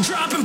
Drop it.